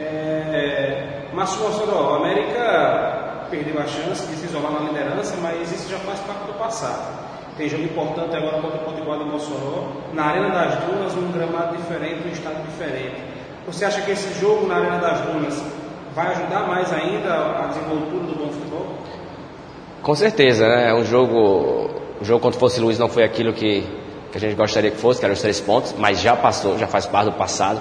É, Márcio Mossoró, o América perdeu a chance de se isolar na liderança, mas isso já faz parte do passado. Tem jogo importante agora contra o Potiguar de Mossoró, na Arena das Dunas, num gramado diferente, num estado diferente. Você acha que esse jogo na Arena das Dunas vai ajudar mais ainda a desenvoltura do bom futebol? Com certeza, né? É um jogo, o jogo contra o Fosse Luiz não foi aquilo que, que a gente gostaria que fosse, que eram os três pontos, mas já passou, já faz parte do passado.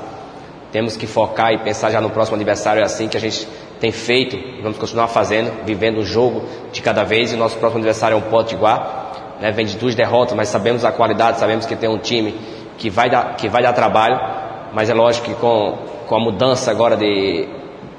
Temos que focar e pensar já no próximo aniversário, é assim que a gente tem feito e vamos continuar fazendo, vivendo o jogo de cada vez. E o nosso próximo aniversário é um Potiguar né, vem de duas derrotas, mas sabemos a qualidade, sabemos que tem um time que vai dar, que vai dar trabalho, mas é lógico que com, com a mudança agora de,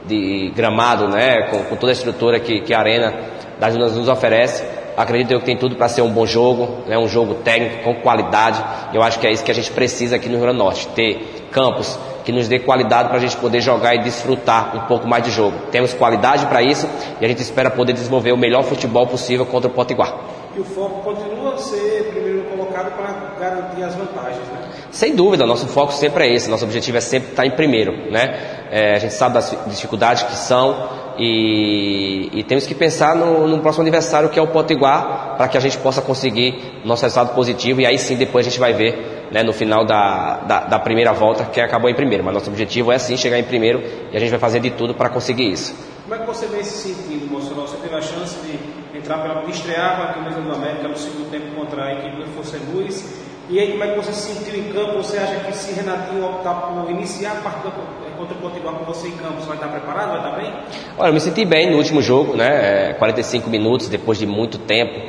de gramado, né, com, com toda a estrutura que, que a Arena das Dunas nos oferece, acredito eu que tem tudo para ser um bom jogo, né, um jogo técnico, com qualidade, eu acho que é isso que a gente precisa aqui no Rio Grande do Norte, ter campos que nos dê qualidade para a gente poder jogar e desfrutar um pouco mais de jogo. Temos qualidade para isso e a gente espera poder desenvolver o melhor futebol possível contra o Potiguar que o foco continua a ser primeiro colocado para garantir as vantagens, né? Sem dúvida, nosso foco sempre é esse, nosso objetivo é sempre estar em primeiro, né? É, a gente sabe das dificuldades que são e, e temos que pensar no, no, próximo aniversário que é o Potiguar para que a gente possa conseguir nosso resultado positivo e aí sim depois a gente vai ver né, no final da, da, da, primeira volta que acabou em primeiro. Mas nosso objetivo é sim chegar em primeiro e a gente vai fazer de tudo para conseguir isso. Como é que você vem se sentindo, Monsenhor? Você teve a chance de entrar pela estrear com a camisa do América no segundo tempo contra a equipe do Força Luz. E aí, como é que você se sentiu em campo? Você acha que se Renatinho optar por iniciar a partida contra o Potiguar com você em campo, você vai estar preparado? Vai estar bem? Olha, eu me senti bem no último jogo, né? 45 é, minutos depois de muito tempo.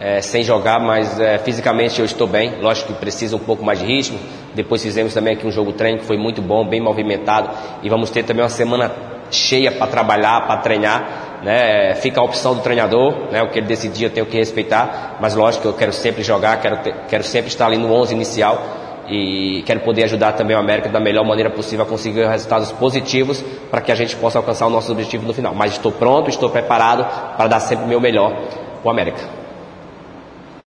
É, sem jogar, mas é, fisicamente eu estou bem. Lógico que precisa um pouco mais de ritmo. Depois fizemos também aqui um jogo treino que foi muito bom, bem movimentado. E vamos ter também uma semana cheia para trabalhar, para treinar né? Fica a opção do treinador, né? O que ele decidir eu tenho que respeitar, mas lógico que eu quero sempre jogar, quero, ter, quero sempre estar ali no 11 inicial e quero poder ajudar também o América da melhor maneira possível a conseguir resultados positivos para que a gente possa alcançar o nosso objetivo no final. Mas estou pronto, estou preparado para dar sempre o meu melhor para o América.